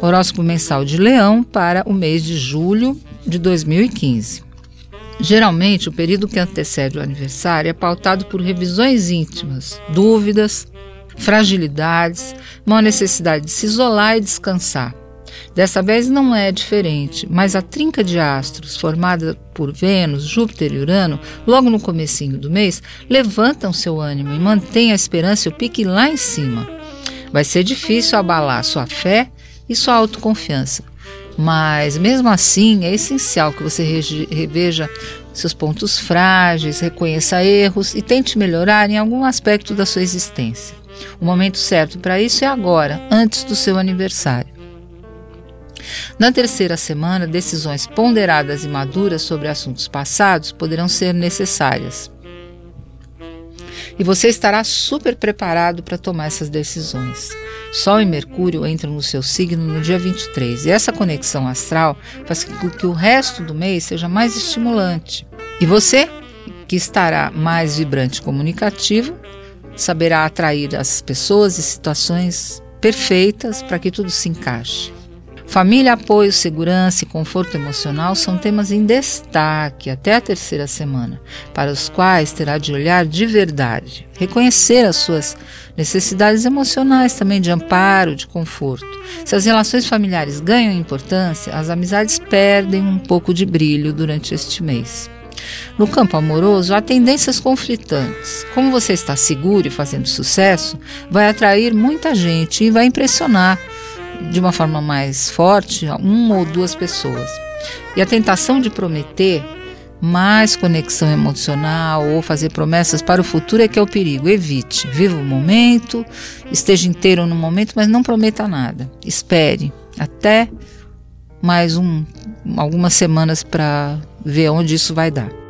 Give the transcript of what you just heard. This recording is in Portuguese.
Horóscopo mensal de Leão para o mês de julho de 2015. Geralmente, o período que antecede o aniversário é pautado por revisões íntimas, dúvidas, fragilidades, uma necessidade de se isolar e descansar. Dessa vez não é diferente, mas a trinca de astros, formada por Vênus, Júpiter e Urano, logo no comecinho do mês, levantam seu ânimo e mantém a esperança e o pique lá em cima. Vai ser difícil abalar sua fé e sua autoconfiança, mas mesmo assim é essencial que você reveja seus pontos frágeis, reconheça erros e tente melhorar em algum aspecto da sua existência. O momento certo para isso é agora, antes do seu aniversário. Na terceira semana, decisões ponderadas e maduras sobre assuntos passados poderão ser necessárias. E você estará super preparado para tomar essas decisões. Sol e Mercúrio entram no seu signo no dia 23, e essa conexão astral faz com que o resto do mês seja mais estimulante. E você, que estará mais vibrante e comunicativo, saberá atrair as pessoas e situações perfeitas para que tudo se encaixe. Família, apoio, segurança e conforto emocional são temas em destaque até a terceira semana, para os quais terá de olhar de verdade, reconhecer as suas necessidades emocionais também de amparo, de conforto. Se as relações familiares ganham importância, as amizades perdem um pouco de brilho durante este mês. No campo amoroso, há tendências conflitantes. Como você está seguro e fazendo sucesso, vai atrair muita gente e vai impressionar de uma forma mais forte uma ou duas pessoas. E a tentação de prometer mais conexão emocional ou fazer promessas para o futuro é que é o perigo. Evite. Viva o momento, esteja inteiro no momento, mas não prometa nada. Espere até mais um, algumas semanas para ver onde isso vai dar.